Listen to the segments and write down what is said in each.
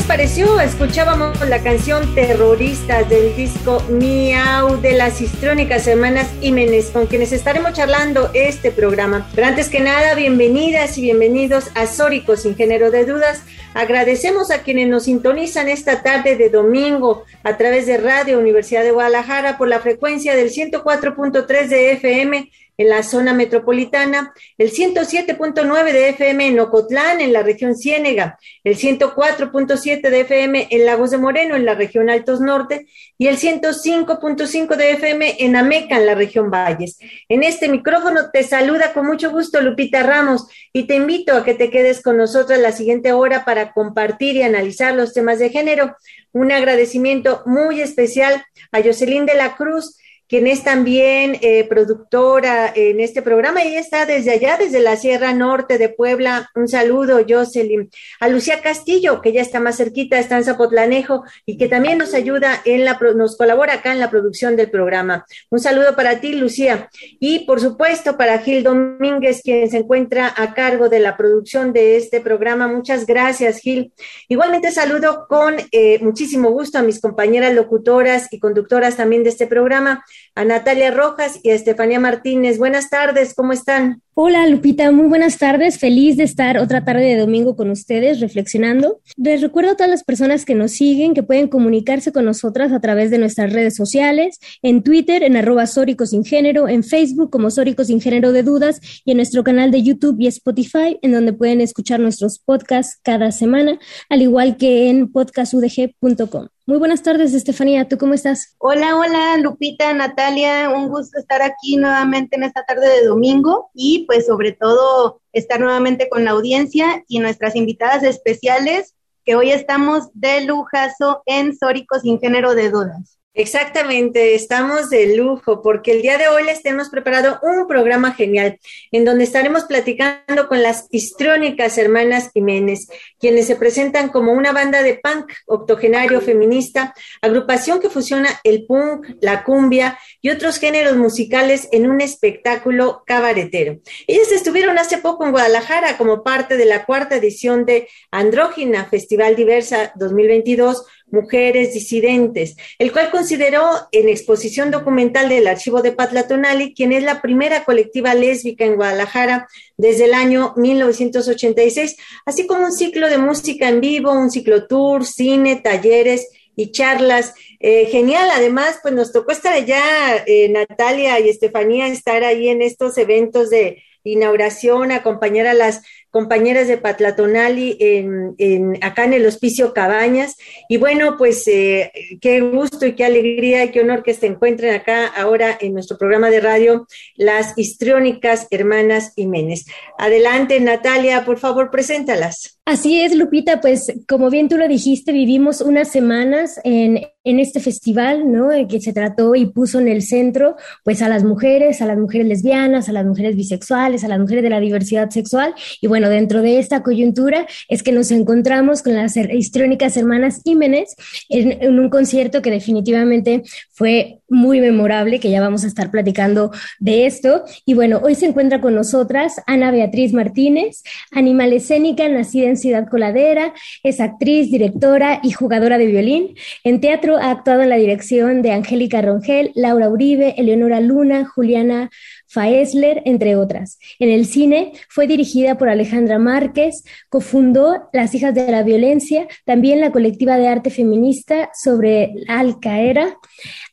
Pareció? Escuchábamos la canción Terroristas del disco Miau de las histrónicas hermanas Jiménez, con quienes estaremos charlando este programa. Pero antes que nada, bienvenidas y bienvenidos a Sóricos sin género de dudas. Agradecemos a quienes nos sintonizan esta tarde de domingo a través de Radio Universidad de Guadalajara por la frecuencia del 104.3 de FM en la zona metropolitana, el 107.9 de FM en Ocotlán, en la región Ciénega, el 104.7 de FM en Lagos de Moreno, en la región Altos Norte, y el 105.5 de FM en Ameca, en la región Valles. En este micrófono te saluda con mucho gusto Lupita Ramos y te invito a que te quedes con nosotros la siguiente hora para compartir y analizar los temas de género. Un agradecimiento muy especial a Jocelyn de la Cruz, quien es también eh, productora en este programa y está desde allá, desde la Sierra Norte de Puebla. Un saludo, Jocelyn. A Lucía Castillo, que ya está más cerquita, está en Zapotlanejo y que también nos ayuda en la, nos colabora acá en la producción del programa. Un saludo para ti, Lucía. Y por supuesto para Gil Domínguez, quien se encuentra a cargo de la producción de este programa. Muchas gracias, Gil. Igualmente saludo con eh, muchísimo gusto a mis compañeras locutoras y conductoras también de este programa a Natalia Rojas y a Estefanía Martínez. Buenas tardes, ¿cómo están? Hola Lupita, muy buenas tardes. Feliz de estar otra tarde de domingo con ustedes reflexionando. Les recuerdo a todas las personas que nos siguen que pueden comunicarse con nosotras a través de nuestras redes sociales, en Twitter en arroba Sin Género, en Facebook como Sórico Sin Género de Dudas y en nuestro canal de YouTube y Spotify en donde pueden escuchar nuestros podcasts cada semana, al igual que en podcastudg.com. Muy buenas tardes, Estefanía. ¿Tú cómo estás? Hola, hola, Lupita, Natalia. Un gusto estar aquí nuevamente en esta tarde de domingo y pues sobre todo estar nuevamente con la audiencia y nuestras invitadas especiales que hoy estamos de lujazo en Sórico sin género de dudas. Exactamente, estamos de lujo porque el día de hoy les tenemos preparado un programa genial en donde estaremos platicando con las histriónicas hermanas Jiménez, quienes se presentan como una banda de punk octogenario feminista, agrupación que fusiona el punk, la cumbia y otros géneros musicales en un espectáculo cabaretero. Ellas estuvieron hace poco en Guadalajara como parte de la cuarta edición de Andrógina Festival Diversa 2022 Mujeres Disidentes, el cual consideró en exposición documental del archivo de Patlatonali, quien es la primera colectiva lésbica en Guadalajara desde el año 1986, así como un ciclo de música en vivo, un ciclo tour, cine, talleres y charlas. Eh, genial, además, pues nos tocó estar allá, eh, Natalia y Estefanía, estar ahí en estos eventos de inauguración, acompañar a las compañeras de Patlatonali en, en, acá en el Hospicio Cabañas. Y bueno, pues eh, qué gusto y qué alegría y qué honor que se encuentren acá ahora en nuestro programa de radio las histriónicas hermanas Jiménez. Adelante, Natalia, por favor, preséntalas. Así es, Lupita, pues como bien tú lo dijiste, vivimos unas semanas en, en este festival, ¿no? Que se trató y puso en el centro, pues a las mujeres, a las mujeres lesbianas, a las mujeres bisexuales, a las mujeres de la diversidad sexual. Y bueno, dentro de esta coyuntura es que nos encontramos con las histrónicas hermanas Jiménez en, en un concierto que definitivamente fue muy memorable, que ya vamos a estar platicando de esto. Y bueno, hoy se encuentra con nosotras Ana Beatriz Martínez, animal escénica, nacida en Ciudad Coladera, es actriz, directora y jugadora de violín. En teatro ha actuado en la dirección de Angélica Rongel, Laura Uribe, Eleonora Luna, Juliana Faesler, entre otras. En el cine fue dirigida por Alejandra Márquez, cofundó Las Hijas de la Violencia, también la colectiva de arte feminista sobre Al Qaeda.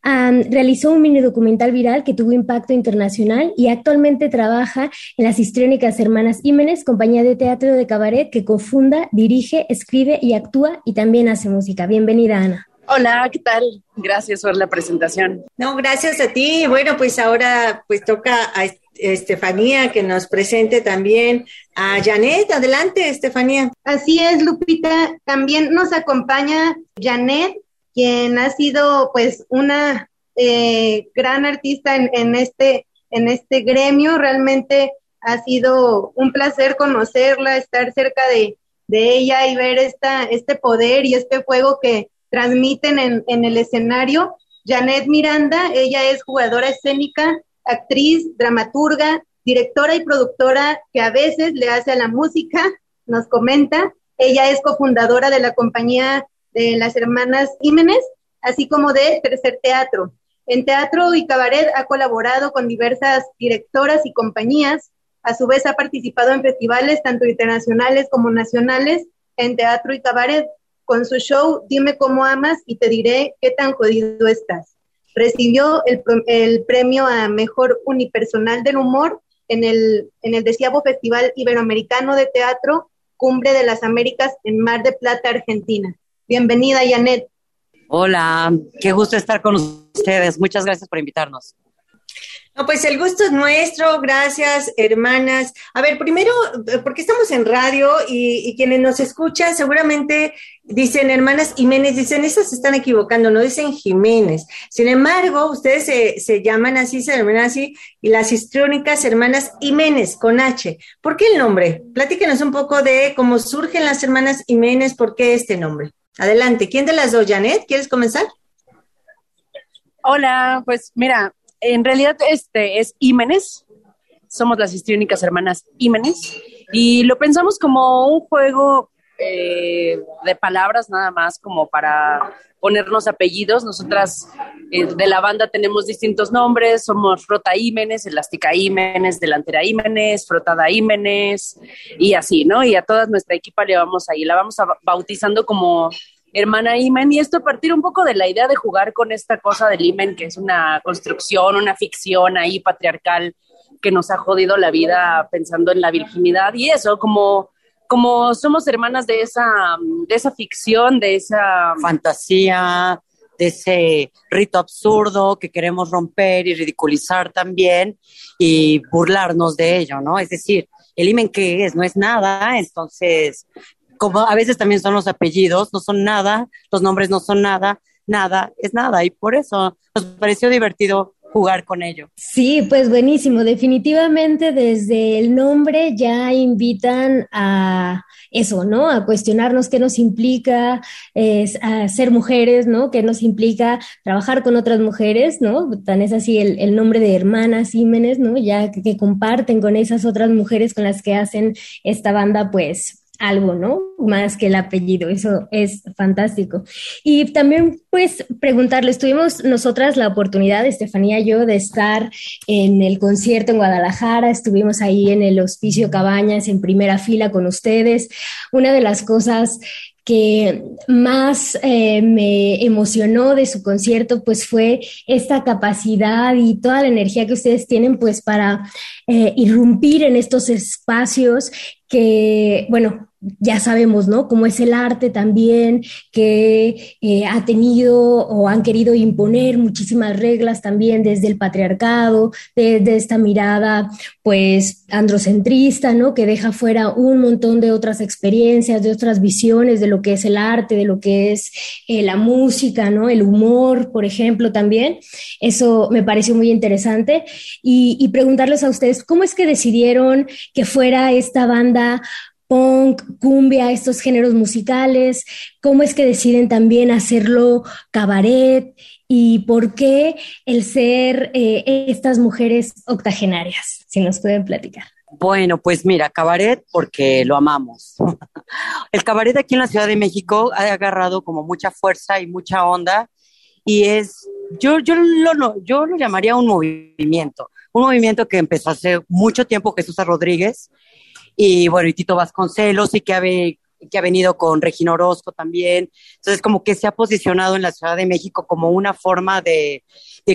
Realizó un mini documental viral que tuvo impacto internacional y actualmente trabaja en las histriónicas Hermanas Jiménez, compañía de teatro de cabaret que cofunda, dirige, escribe y actúa y también hace música. Bienvenida, Ana. Hola, ¿qué tal? Gracias por la presentación. No, gracias a ti. Bueno, pues ahora pues toca a Estefanía que nos presente también a Janet. Adelante, Estefanía. Así es, Lupita. También nos acompaña Janet, quien ha sido pues una eh, gran artista en, en, este, en este gremio. Realmente ha sido un placer conocerla, estar cerca de, de ella y ver esta, este poder y este fuego que transmiten en, el escenario. Janet Miranda, ella es jugadora escénica, actriz, dramaturga, directora y productora que a veces le hace a la música, nos comenta. Ella es cofundadora de la compañía de las hermanas Jiménez, así como de Tercer Teatro. En teatro y cabaret ha colaborado con diversas directoras y compañías. A su vez ha participado en festivales tanto internacionales como nacionales en teatro y cabaret con su show Dime cómo amas y te diré qué tan jodido estás. Recibió el, premio a Mejor Unipersonal del Humor en el, en el Festival Iberoamericano de Teatro Cumbre de las Américas en Mar de Plata, Argentina. Bienvenida, Janet. Hola, qué gusto estar con ustedes. Muchas gracias por invitarnos. No, pues el gusto es nuestro, gracias, hermanas. A ver, primero, porque estamos en radio y, y, quienes nos escuchan seguramente dicen hermanas Jiménez, dicen, esas se están equivocando, no dicen Jiménez. Sin embargo, ustedes se, se llaman así, se llaman así, y las histrónicas hermanas Jiménez, con H. ¿Por qué el nombre? Platíquenos un poco de cómo surgen las hermanas Jiménez, ¿por qué este nombre? Adelante, ¿quién de las dos, Janet? ¿Quieres comenzar? Hola, pues mira, en realidad este es Jiménez, somos las histriónicas hermanas Jiménez, y lo pensamos como un juego eh, de palabras nada más, como para ponernos apellidos. Nosotras eh, de la banda tenemos distintos nombres, somos Frota Jiménez, Elástica Jiménez, Delantera Jiménez, Frotada Jiménez, y así, ¿no? Y a toda nuestra equipa le vamos ahí, la vamos a, bautizando como hermana Imen, y esto a partir un poco de la idea de jugar con esta cosa del Imen, que es una construcción, una ficción ahí patriarcal que nos ha jodido la vida pensando en la virginidad y eso, como, como somos hermanas de esa, de esa ficción, de esa fantasía, de ese rito absurdo que queremos romper y ridiculizar también y burlarnos de ello, ¿no? Es decir, el imen que es, no es nada, entonces como a veces también son los apellidos, no son nada, los nombres no son nada, nada es nada. Y por eso nos pareció divertido jugar con ello. Sí, pues buenísimo. Definitivamente desde el nombre ya invitan a eso, ¿no? A cuestionarnos qué nos implica es, a ser mujeres, ¿no? ¿Qué nos implica trabajar con otras mujeres, ¿no? Tan es así el, nombre de hermanas Jiménez, ¿no? Ya que comparten con esas otras mujeres con las que hacen esta banda, pues algo, ¿no? Más que el apellido, eso es fantástico. Y también, pues, preguntarles, tuvimos nosotras la oportunidad, Estefanía y yo, de estar en el concierto en Guadalajara, estuvimos ahí en el Hospicio Cabañas en primera fila con ustedes. Una de las cosas que más eh, me emocionó de su concierto, pues fue esta capacidad y toda la energía que ustedes tienen, pues para eh, irrumpir en estos espacios que, bueno, ya sabemos, ¿no? Cómo es el arte también, que eh, ha tenido o han querido imponer muchísimas reglas también desde el patriarcado, desde esta mirada, pues, androcentrista, ¿no? Que deja fuera un montón de otras experiencias, de otras visiones de lo que es el arte, de lo que es eh, la música, ¿no? El humor, por ejemplo, también. Eso me pareció muy interesante. Y, y preguntarles a ustedes, ¿cómo es que decidieron que fuera esta banda punk, cumbia, estos géneros musicales, cómo es que deciden también hacerlo cabaret y por qué el ser eh, estas mujeres octogenarias, si nos pueden platicar. Bueno, pues mira, cabaret porque lo amamos. El cabaret aquí en la Ciudad de México ha agarrado como mucha fuerza y mucha onda y es, yo, yo, lo, yo lo llamaría un movimiento, un movimiento que empezó hace mucho tiempo Jesús Rodríguez y bueno, y Tito Vasconcelos, y que ha, venido con Regina Orozco también. Entonces, como que se ha posicionado en la Ciudad de México como una forma de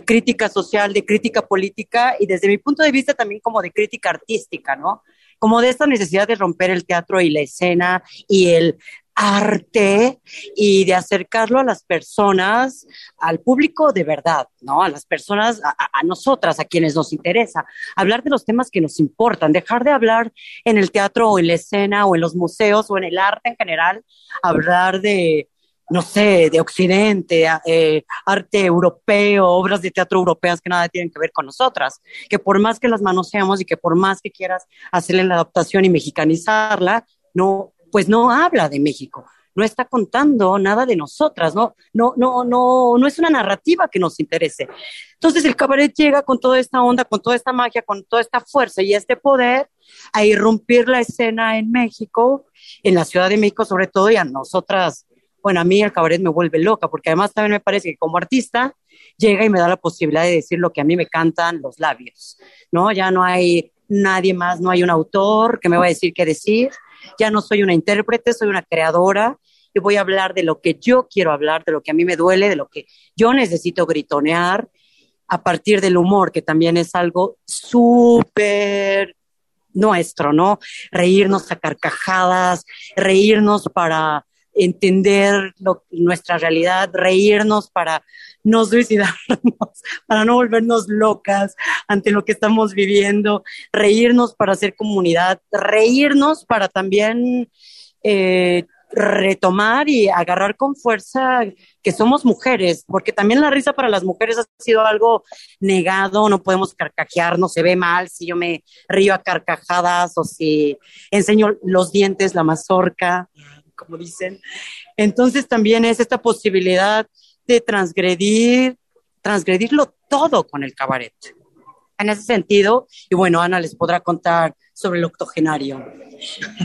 crítica social, de crítica política y desde mi punto de vista también como de crítica artística, ¿no? Como de esta necesidad de romper el teatro y la escena y el arte y de acercarlo a las personas, al público de verdad, ¿no? A las personas, a, nosotras, a quienes nos interesa, hablar de los temas que nos importan, dejar de hablar en el teatro o en la escena o en los museos o en el arte en general, hablar de, no sé, de Occidente, eh, arte europeo, obras de teatro europeas que nada tienen que ver con nosotras, que por más que las manoseamos y que por más que quieras hacerle la adaptación y mexicanizarla, no, pues no habla de México, no está contando nada de nosotras, no, no, no, no, no es una narrativa que nos interese. Entonces el cabaret llega con toda esta onda, con toda esta magia, con toda esta fuerza y este poder a irrumpir la escena en México, en la Ciudad de México sobre todo, y a nosotras, bueno, a mí el cabaret me vuelve loca, porque además también me parece que como artista llega y me da la posibilidad de decir lo que a mí me cantan los labios, ¿no? Ya no hay nadie más, no hay un autor que me va a decir qué decir, ya no soy una intérprete, soy una creadora y voy a hablar de lo que yo quiero hablar, de lo que a mí me duele, de lo que yo necesito gritonear a partir del humor, que también es algo súper nuestro, ¿no? Reírnos a carcajadas, reírnos para entender nuestra realidad, reírnos para no suicidarnos, para no volvernos locas ante lo que estamos viviendo, reírnos para hacer comunidad, reírnos para también eh, retomar y agarrar con fuerza que somos mujeres, porque también la risa para las mujeres ha sido algo negado, no podemos carcajear, se ve mal si yo me río a carcajadas o si enseño los dientes, la mazorca, como dicen. Entonces también es esta posibilidad de transgredir, transgredirlo todo con el cabaret. En ese sentido, y bueno, Ana les podrá contar sobre el octogenario.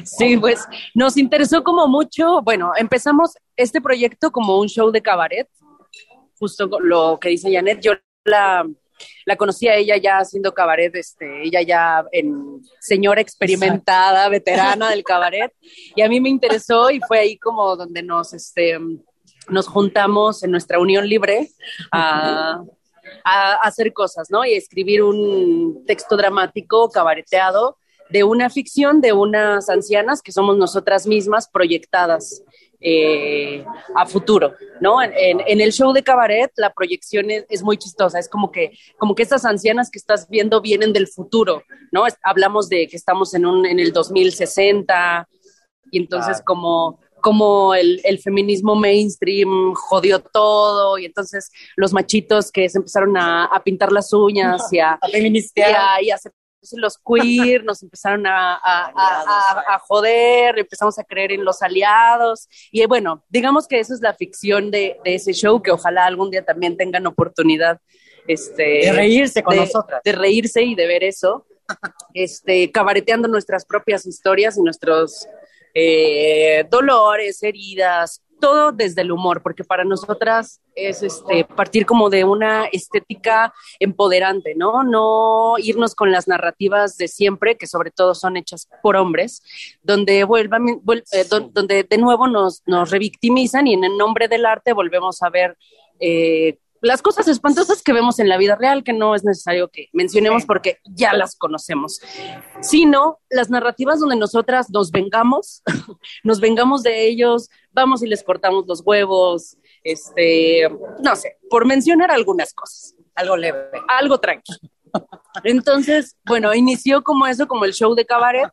Sí, pues nos interesó como mucho, bueno, empezamos este proyecto como un show de cabaret, justo lo que dice Janet, yo la, la conocí a ella ya haciendo cabaret, este, ella ya en señora experimentada, veterana del cabaret, y a mí me interesó y fue ahí como donde nos, este, nos juntamos en nuestra unión libre a, hacer cosas, ¿no? Y escribir un texto dramático cabareteado de una ficción de unas ancianas que somos nosotras mismas proyectadas eh, a futuro, ¿no? En, el show de cabaret la proyección es, muy chistosa, es como que, como que estas ancianas que estás viendo vienen del futuro, ¿no? hablamos de que estamos en, un, en el 2060 y entonces como como el, el, feminismo mainstream jodió todo y entonces los machitos que se empezaron a, a pintar las uñas y a, a y a, hacer los queer nos empezaron a, a, joder, empezamos a creer en los aliados. Y bueno, digamos que eso es la ficción de, de ese show que ojalá algún día también tengan oportunidad este, de reírse con nosotras. De reírse y de ver eso, este, cabareteando nuestras propias historias y nuestros eh, dolores, heridas, todo desde el humor, porque para nosotras es este partir como de una estética empoderante, ¿no? No irnos con las narrativas de siempre, que sobre todo son hechas por hombres, donde vuelvan, eh, donde de nuevo nos, nos revictimizan y en el nombre del arte volvemos a ver eh, las cosas espantosas que vemos en la vida real, que no es necesario que mencionemos porque ya las conocemos, sino las narrativas donde nosotras nos vengamos, nos vengamos de ellos, vamos y les cortamos los huevos, este, no sé, por mencionar algunas cosas. Algo leve. Algo tranquilo. Entonces, bueno, inició como eso, como el show de cabaret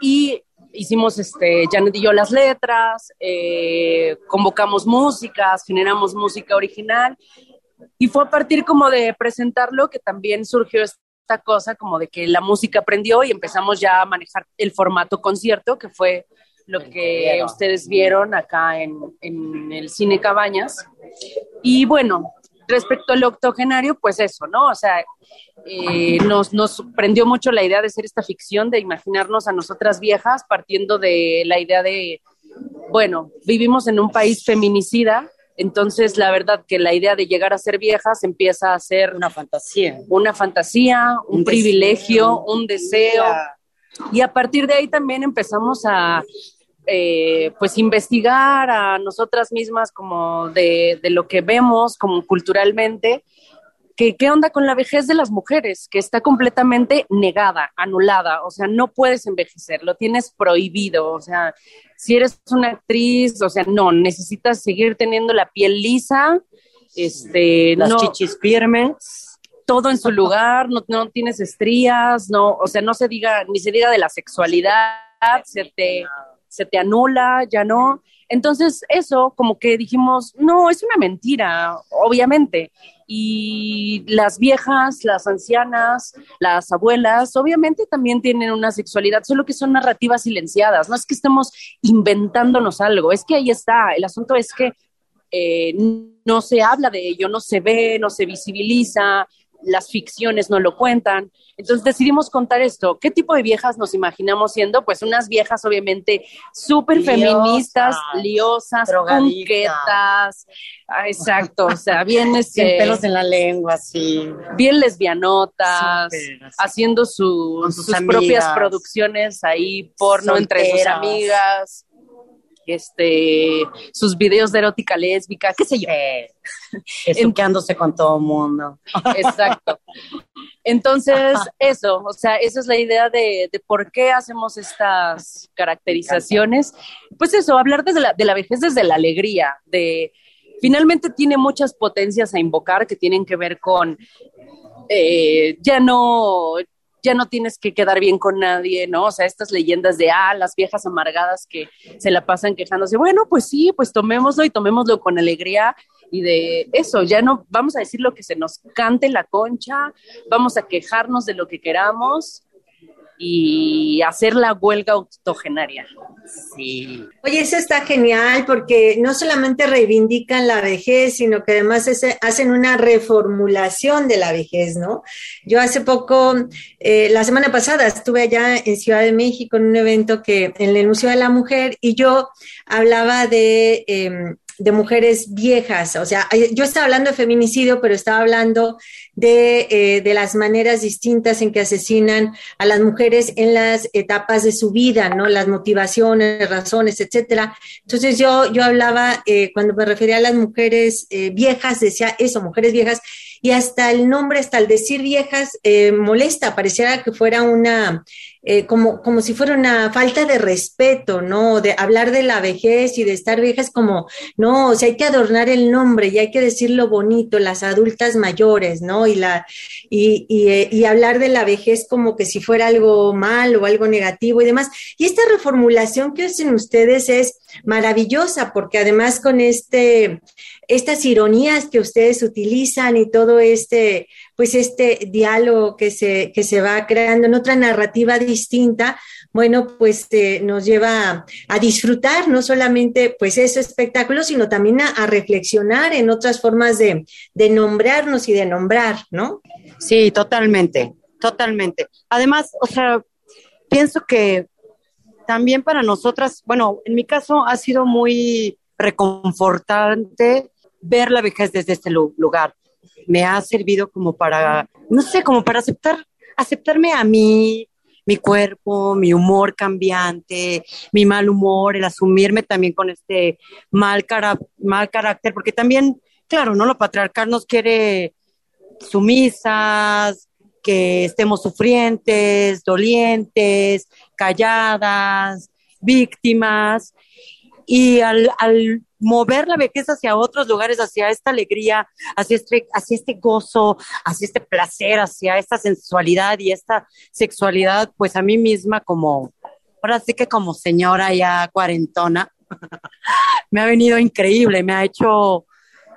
y hicimos, este, Janet y yo las letras, eh, convocamos músicas, generamos música original y fue a partir como de presentarlo que también surgió esta cosa como de que la música aprendió y empezamos ya a manejar el formato concierto, que fue lo que ustedes vieron acá en, en el Cine Cabañas. Y bueno, respecto al octogenario, pues eso, ¿no? O sea, eh, nos, nos prendió mucho la idea de hacer esta ficción, de imaginarnos a nosotras viejas, partiendo de la idea de, bueno, vivimos en un país feminicida, entonces, la verdad que la idea de llegar a ser viejas empieza a ser una fantasía, una fantasía, un, privilegio, un deseo. Y a partir de ahí también empezamos a, eh, pues, investigar a nosotras mismas como de, de lo que vemos como culturalmente que qué onda con la vejez de las mujeres, que está completamente negada, anulada, o sea, no puedes envejecer, lo tienes prohibido, o sea, si eres una actriz, o sea, no, necesitas seguir teniendo la piel lisa, este, las chichis firmes, todo en su lugar, no, no tienes estrías, no, o sea, no se diga, ni se diga de la sexualidad, se te, se te anula, ya no. Entonces, eso como que dijimos, no, es una mentira, obviamente y las viejas, las ancianas, las abuelas, obviamente también tienen una sexualidad, solo que son narrativas silenciadas, no es que estemos inventándonos algo, es que ahí está, el asunto es que eh, no se habla de ello, no se ve, no se visibiliza, las ficciones no lo cuentan. Entonces decidimos contar esto. ¿Qué tipo de viejas nos imaginamos siendo? Pues unas viejas obviamente súper feministas, liosas, punquetas. Ah, exacto, o sea, bien este, pelos en la lengua, sí. Bien lesbianotas, haciendo sus, propias producciones ahí, porno entre sus amigas este, sus videos de erótica lésbica, qué sé yo. Estuqueándose con todo el mundo. Exacto. Entonces, eso, o sea, esa es la idea de, de, por qué hacemos estas caracterizaciones. Pues eso, hablar desde la, de la vejez desde la alegría, de finalmente tiene muchas potencias a invocar que tienen que ver con eh, ya no ya no tienes que quedar bien con nadie, ¿no? O sea, estas leyendas de, ah, las viejas amargadas que se la pasan quejándose, bueno, pues sí, pues tomémoslo y tomémoslo con alegría y de eso, ya no vamos a decir lo que se nos cante la concha, vamos a quejarnos de lo que queramos y hacer la huelga octogenaria. Sí. Oye, eso está genial porque no solamente reivindican la vejez, sino que además hacen una reformulación de la vejez, ¿no? Yo hace poco, eh, la semana pasada, estuve allá en Ciudad de México en un evento que en el Museo de la Mujer y yo hablaba de... Em, de mujeres viejas, o sea, yo estaba hablando de feminicidio, pero estaba hablando de, eh, de, las maneras distintas en que asesinan a las mujeres en las etapas de su vida, ¿no? Las motivaciones, razones, etcétera. Entonces yo, yo hablaba, eh, cuando me refería a las mujeres eh, viejas, decía eso, mujeres viejas, y hasta el nombre, hasta el decir viejas, molesta, pareciera que fuera una eh, como, como si fuera una falta de respeto, ¿no? De hablar de la vejez y de estar viejas como, no, o sea, hay que adornar el nombre y hay que decirlo bonito, las adultas mayores, ¿no? Y, la, y, y, eh, y hablar de la vejez como que si fuera algo mal o algo negativo y demás. Y esta reformulación que hacen ustedes es maravillosa porque además con este, estas ironías que ustedes utilizan y todo este, pues este diálogo que se, que se va creando en otra narrativa distinta, bueno, pues eh, nos lleva a, disfrutar no solamente pues ese espectáculo, sino también a, reflexionar en otras formas de, de, nombrarnos y de nombrar, ¿no? Sí, totalmente, totalmente. Además, o sea, pienso que también para nosotras, bueno, en mi caso ha sido muy reconfortante ver la vejez desde este lugar. Me ha servido como para, no sé, como para aceptar, aceptarme a mí, mi cuerpo, mi humor cambiante, mi mal humor, el asumirme también con este mal, mal carácter, porque también, claro, ¿no? Lo patriarcal nos quiere sumisas, que estemos sufrientes, dolientes, calladas, víctimas. Y al, mover la vejez hacia otros lugares, hacia esta alegría, hacia este, hacia este gozo, hacia este placer, hacia esta sensualidad y esta sexualidad, pues a mí misma como, ahora sí que como señora ya cuarentona, me ha venido increíble, me ha hecho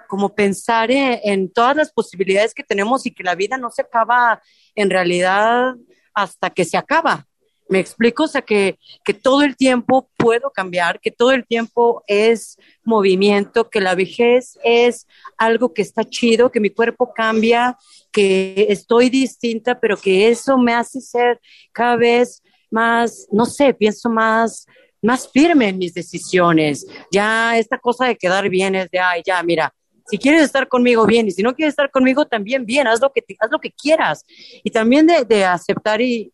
como pensar en, en, todas las posibilidades que tenemos y que la vida no se acaba en realidad hasta que se acaba. Me explico, o sea, que, que todo el tiempo puedo cambiar, que todo el tiempo es movimiento, que la vejez es algo que está chido, que mi cuerpo cambia, que estoy distinta, pero que eso me hace ser cada vez más, no sé, pienso más, más firme en mis decisiones. Ya esta cosa de quedar bien es de, ay, ya, mira, si quieres estar conmigo, bien, y si no quieres estar conmigo, también bien, haz lo que, haz lo que quieras. Y también de, de aceptar y,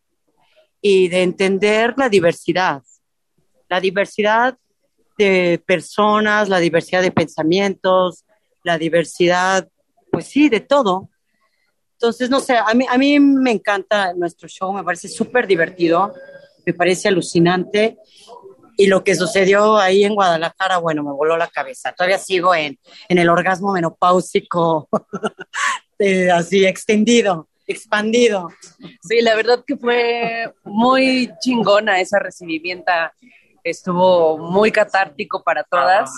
y de entender la diversidad, la diversidad de personas, la diversidad de pensamientos, la diversidad, pues sí, de todo. Entonces, no sé, a mí, a mí me encanta nuestro show, me parece súper divertido, me parece alucinante. Y lo que sucedió ahí en Guadalajara, bueno, me voló la cabeza. Todavía sigo en, en el orgasmo menopáusico, así extendido expandido. Sí, la verdad que fue muy chingona esa recibimiento, estuvo muy catártico para todas.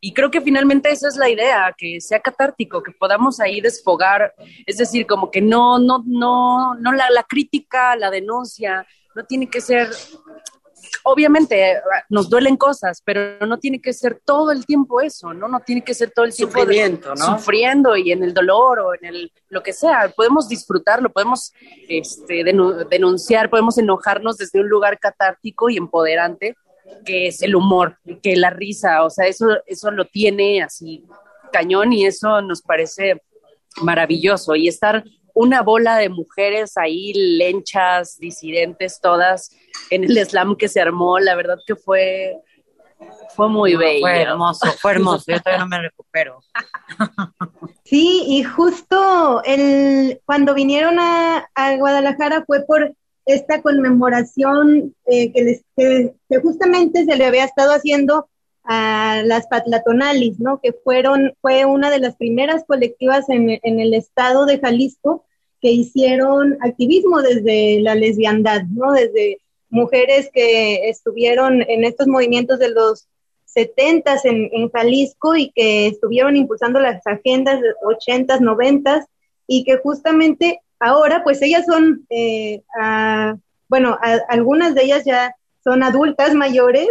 Y creo que finalmente esa es la idea, que sea catártico, que podamos ahí desfogar, es decir, como que no, no, no, no la, la crítica, la denuncia, no tiene que ser obviamente nos duelen cosas, pero no tiene que ser todo el tiempo eso, ¿no? No tiene que ser todo el tiempo Sufrimiento, ¿no? sufriendo y en el dolor o en el lo que sea. Podemos disfrutarlo, podemos este, denunciar, podemos enojarnos desde un lugar catártico y empoderante, que es el humor, que la risa, o sea, eso, eso lo tiene así cañón y eso nos parece maravilloso. Y estar una bola de mujeres ahí, lenchas, disidentes, todas en el slam que se armó. La verdad que fue, fue muy bello. Fue hermoso, fue hermoso. Yo todavía no me recupero. Sí, y justo el, cuando vinieron a, Guadalajara fue por esta conmemoración eh, que, les, que, justamente se le había estado haciendo a las Patlatonalis, ¿no? Que fueron, fue una de las primeras colectivas en, en el estado de Jalisco que hicieron activismo desde la lesbiandad, ¿no? Desde mujeres que estuvieron en estos movimientos de los 70 en, Jalisco y que estuvieron impulsando las agendas de 80s, 90 y que justamente ahora, pues ellas son, eh, bueno, algunas de ellas ya son adultas mayores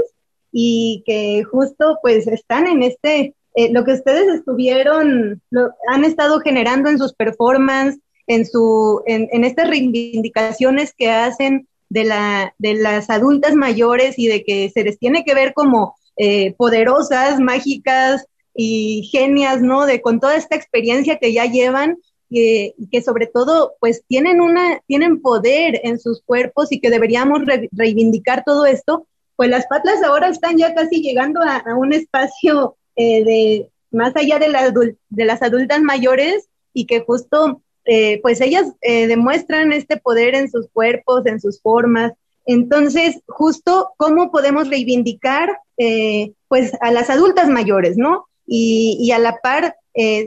y que justo pues están en este, eh, lo que ustedes estuvieron, han estado generando en sus performances, en, su, en, en estas reivindicaciones que hacen de, la, de las adultas mayores y de que se les tiene que ver como eh, poderosas, mágicas y genias, ¿no? De con toda esta experiencia que ya llevan y que sobre todo pues tienen una tienen poder en sus cuerpos y que deberíamos reivindicar todo esto pues las patlas ahora están ya casi llegando a, un espacio eh, de más allá de, la de las adultas mayores y que justo eh, pues ellas eh, demuestran este poder en sus cuerpos, en sus formas. Entonces, justo cómo podemos reivindicar eh, pues a las adultas mayores, ¿no? Y, a la par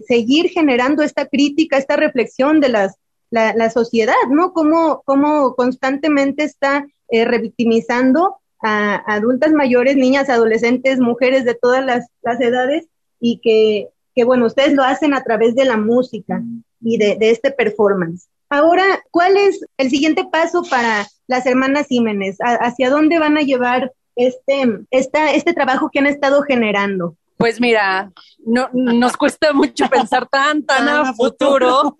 seguir generando esta crítica, esta reflexión de la, sociedad, ¿no? Cómo, cómo constantemente está revictimizando a, adultas mayores, niñas, adolescentes, mujeres de todas las, edades y que, que, bueno, ustedes lo hacen a través de la música y de, este performance. Ahora, ¿cuál es el siguiente paso para las hermanas Jiménez? ¿Hacia dónde van a llevar este, esta, este trabajo que han estado generando? Pues mira, no, nos cuesta mucho pensar tan, tan a futuro,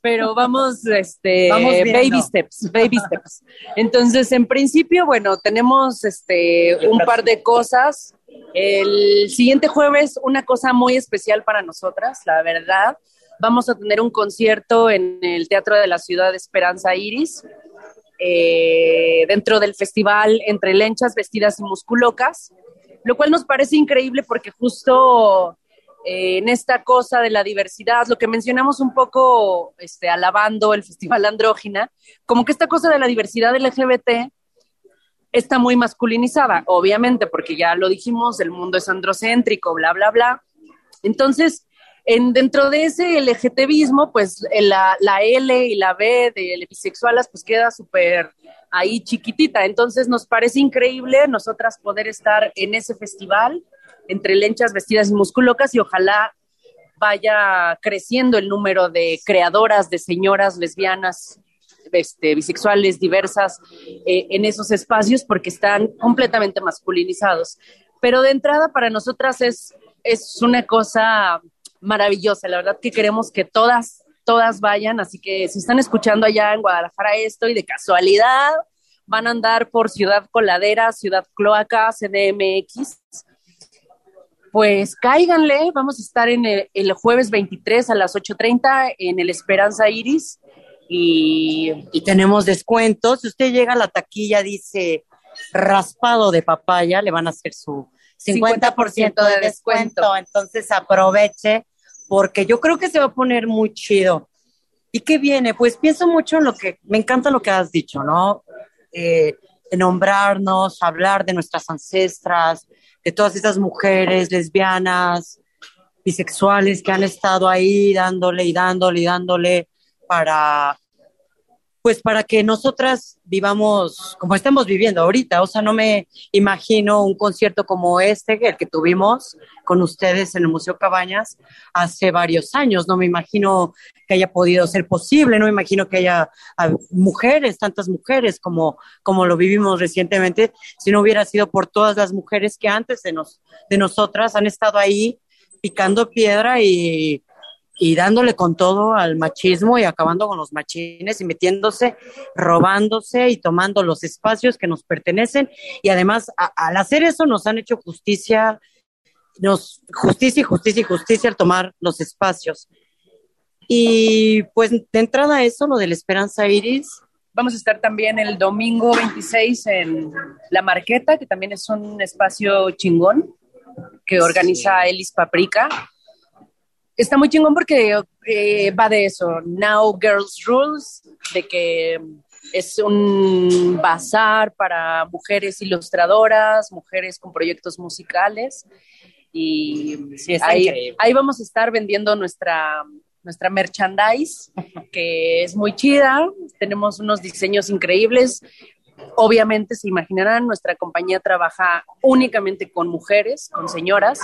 pero vamos, este, baby steps, baby steps. Entonces, en principio, bueno, tenemos este, un par de cosas. El siguiente jueves, una cosa muy especial para nosotras, la verdad. Vamos a tener un concierto en el Teatro de la Ciudad de Esperanza Iris, eh, dentro del festival Entre Lenchas, Vestidas y Musculocas, lo cual nos parece increíble porque justo eh, en esta cosa de la diversidad, lo que mencionamos un poco este, alabando el Festival Andrógina, como que esta cosa de la diversidad LGBT está muy masculinizada, obviamente, porque ya lo dijimos, el mundo es androcéntrico, bla, bla, bla. Entonces, en, dentro de ese LGTBismo, pues la, la, L y la B de bisexuales, pues queda súper ahí chiquitita. Entonces, nos parece increíble nosotras poder estar en ese festival entre lenchas, vestidas y musculocas y ojalá vaya creciendo el número de creadoras, de señoras lesbianas, este, bisexuales, diversas eh, en esos espacios porque están completamente masculinizados. Pero de entrada para nosotras es, es una cosa maravillosa, la verdad que queremos que todas, todas vayan, así que si están escuchando allá en Guadalajara esto y de casualidad van a andar por Ciudad Coladera, Ciudad Cloaca, CDMX, pues cáiganle, vamos a estar en el, jueves 23 a las 8.30 en el Esperanza Iris y, y, tenemos descuentos. Si usted llega a la taquilla, dice raspado de papaya, le van a hacer su 50%, de, descuento. Entonces aproveche porque yo creo que se va a poner muy chido. ¿Y qué viene? Pues pienso mucho en lo que, me encanta lo que has dicho, ¿no? Eh, nombrarnos, hablar de nuestras ancestras, de todas estas mujeres lesbianas, bisexuales que han estado ahí dándole y dándole y dándole para, pues para que nosotras vivamos como estamos viviendo ahorita. O sea, no me imagino un concierto como este, el que tuvimos con ustedes en el Museo Cabañas hace varios años. No me imagino que haya podido ser posible, no me imagino que haya mujeres, tantas mujeres como, como lo vivimos recientemente, si no hubiera sido por todas las mujeres que antes de, nos, de nosotras han estado ahí picando piedra y y dándole con todo al machismo y acabando con los machines y metiéndose, robándose y tomando los espacios que nos pertenecen. Y además, al hacer eso, nos han hecho justicia, nos, justicia y justicia y justicia al tomar los espacios. Y pues de entrada eso, lo de la Esperanza Iris. Vamos a estar también el domingo 26 en La Marqueta, que también es un espacio chingón que organiza Elis Paprika está muy chingón porque eh, va de eso, Now Girls Rules, de que es un bazar para mujeres ilustradoras, mujeres con proyectos musicales. Y ahí, ahí, vamos a estar vendiendo nuestra, nuestra merchandise, que es muy chida. Tenemos unos diseños increíbles. Obviamente se imaginarán, nuestra compañía trabaja únicamente con mujeres, con señoras,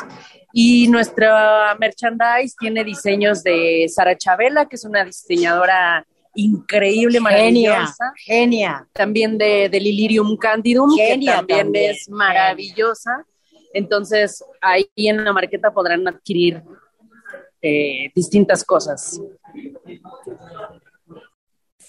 y nuestra merchandise tiene diseños de Sara Chabela, que es una diseñadora increíble, maravillosa. Genia. También de, de Lilirium Candidum, que también, es maravillosa. Entonces, ahí en la marqueta podrán adquirir eh, distintas cosas.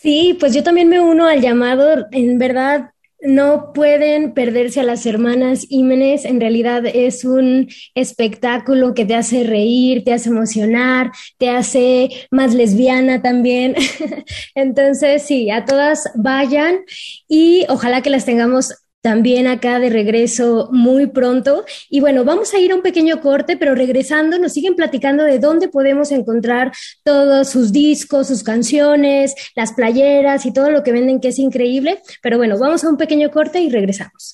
Sí, pues yo también me uno al llamado. En verdad, no pueden perderse a las hermanas Jiménez. En realidad es un espectáculo que te hace reír, te hace emocionar, te hace más lesbiana también. Entonces, sí, a todas vayan y ojalá que las tengamos también acá de regreso muy pronto. Y bueno, vamos a ir a un pequeño corte, pero regresando nos siguen platicando de dónde podemos encontrar todos sus discos, sus canciones, las playeras y todo lo que venden que es increíble. Pero bueno, vamos a un pequeño corte y regresamos.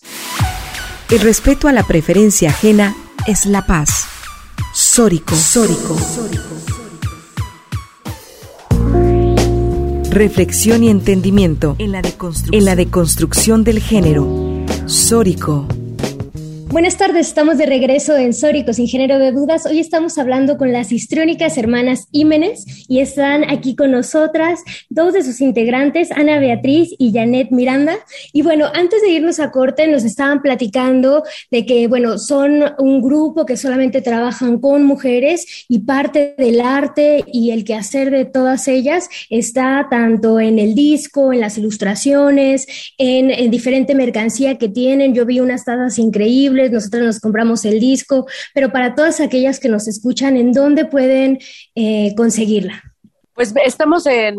El respeto a la preferencia ajena es la paz. Sórico. Sórico. Reflexión y entendimiento en la, en la deconstrucción del género Sórico. Buenas tardes, estamos de regreso en Sórico, sin género de dudas. Hoy estamos hablando con las histriónicas hermanas Ímenes y están aquí con nosotras dos de sus integrantes, Ana Beatriz y Janet Miranda. Y bueno, antes de irnos a corte, nos estaban platicando de que, bueno, son un grupo que solamente trabajan con mujeres y parte del arte y el quehacer de todas ellas está tanto en el disco, en las ilustraciones, en, en diferente mercancía que tienen. Yo vi unas tazas increíbles nosotros nos compramos el disco, pero para todas aquellas que nos escuchan, ¿en dónde pueden eh, conseguirla? Pues estamos en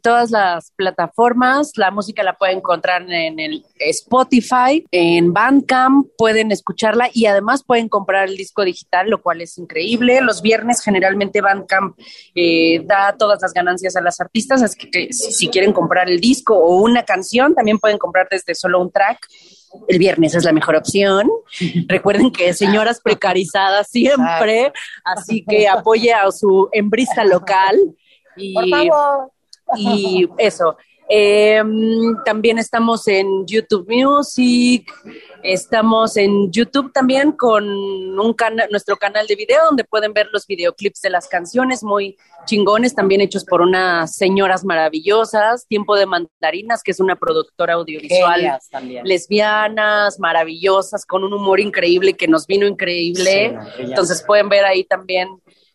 todas las plataformas. La música la pueden encontrar en el Spotify, en Bandcamp, pueden escucharla y además pueden comprar el disco digital, lo cual es increíble. Los viernes generalmente Bandcamp eh, da todas las ganancias a las artistas, así que, si quieren comprar el disco o una canción, también pueden comprar desde solo un track el viernes es la mejor opción. Recuerden que señoras precarizadas siempre, así que apoye a su embrista local. Y, Por favor. Y eso. Em, también estamos en YouTube Music, estamos en YouTube también con un nuestro canal de video donde pueden ver los videoclips de las canciones muy chingones, también hechos por unas señoras maravillosas, Tiempo de Mandarinas, que es una productora audiovisual lesbianas, maravillosas, con un humor increíble que nos vino increíble. Entonces pueden ver ahí también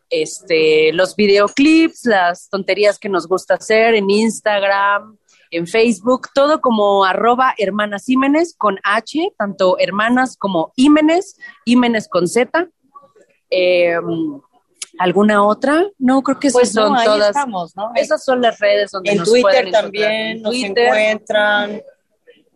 este, los videoclips, las tonterías que nos gusta hacer en Instagram, en Facebook, todo como arroba hermanas Ímenes con H, tanto hermanas como Ímenes, Ímenes con Z. Em, ¿Alguna otra? No, creo que esas pues son todas. Esas son las redes donde en Twitter también nos encuentran.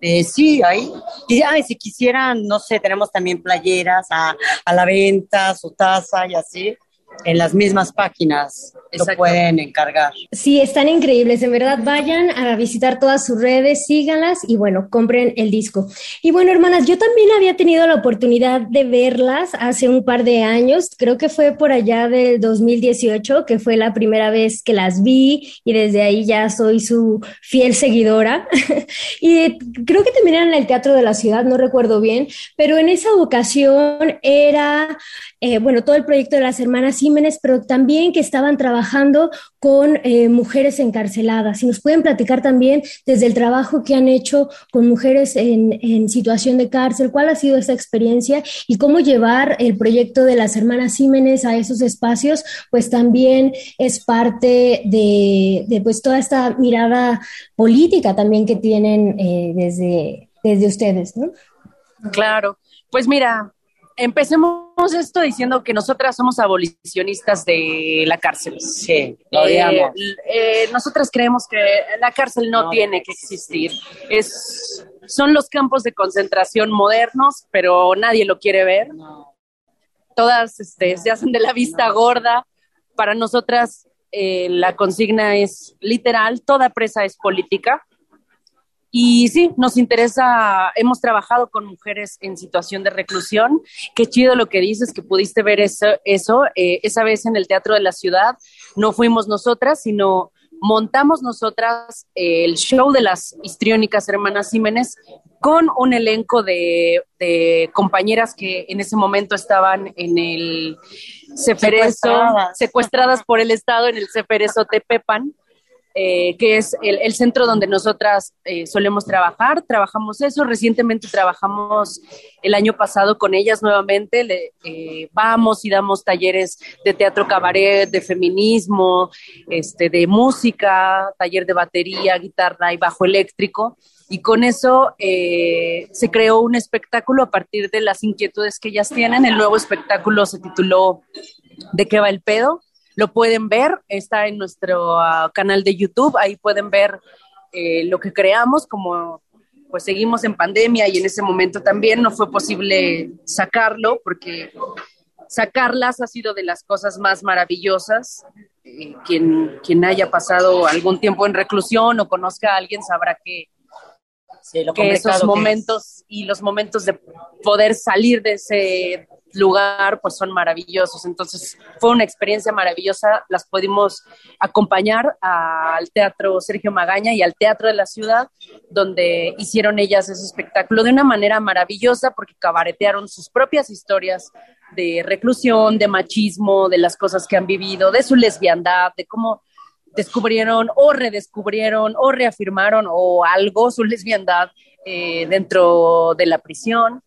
Eh, sí, ahí. Y si quisieran, no sé, tenemos también playeras a, a la venta, su taza y así en las mismas páginas lo pueden encargar. Sí, están increíbles, en verdad vayan a visitar todas sus redes, síganlas y bueno, compren el disco. Y bueno, hermanas, yo también había tenido la oportunidad de verlas hace un par de años, creo que fue por allá del 2018, que fue la primera vez que las vi y desde ahí ya soy su fiel seguidora. y creo que también en el Teatro de la Ciudad, no recuerdo bien, pero en esa ocasión era, eh, bueno, todo el proyecto de las hermanas Jiménez, pero también que estaban trabajando con eh, mujeres encarceladas. Y nos pueden platicar también desde el trabajo que han hecho con mujeres en, situación de cárcel, cuál ha sido esa experiencia y cómo llevar el proyecto de las hermanas Jiménez a esos espacios, pues también es parte de, pues toda esta mirada política también que tienen eh, desde, desde ustedes, ¿no? Claro, pues mira, empecemos esto diciendo que nosotras somos abolicionistas de la cárcel. Sí, lo eh, eh, nosotras creemos que la cárcel no, tiene que existir. Es, son los campos de concentración modernos, pero nadie lo quiere ver. Todas este, se hacen de la vista gorda. Para nosotras eh, la consigna es literal, toda presa es política y sí, nos interesa, hemos trabajado con mujeres en situación de reclusión. Qué chido lo que dices, que pudiste ver eso, eso eh, esa vez en el Teatro de la Ciudad. No fuimos nosotras, sino montamos nosotras eh, el show de las histriónicas hermanas Jiménez con un elenco de, compañeras que en ese momento estaban en el Ceferezo, secuestradas, por el Estado en el Ceferezo Tepepan. Eh, que es el, centro donde nosotras eh, solemos trabajar. Trabajamos eso, recientemente trabajamos el año pasado con ellas nuevamente, le, eh, vamos y damos talleres de teatro cabaret, de feminismo, este, de música, taller de batería, guitarra y bajo eléctrico. Y con eso se creó un espectáculo a partir de las inquietudes que ellas tienen. El nuevo espectáculo se tituló ¿De qué va el pedo? Lo pueden ver, está en nuestro ah, canal de YouTube, ahí pueden ver eh, lo que creamos, como pues seguimos en pandemia y en ese momento también no fue posible sacarlo porque sacarlas ha sido de las cosas más maravillosas. Eh, quien, quien haya pasado algún tiempo en reclusión o conozca a alguien sabrá que, esos momentos y los momentos de poder salir de ese lugar, pues son maravillosos. Entonces fue una experiencia maravillosa. Las pudimos acompañar al Teatro Sergio Magaña y al Teatro de la Ciudad, donde hicieron ellas ese espectáculo de una manera maravillosa porque cabaretearon sus propias historias de reclusión, de machismo, de las cosas que han vivido, de su lesbiandad, de cómo descubrieron o redescubrieron o reafirmaron o algo su lesbiandad eh, dentro de la prisión.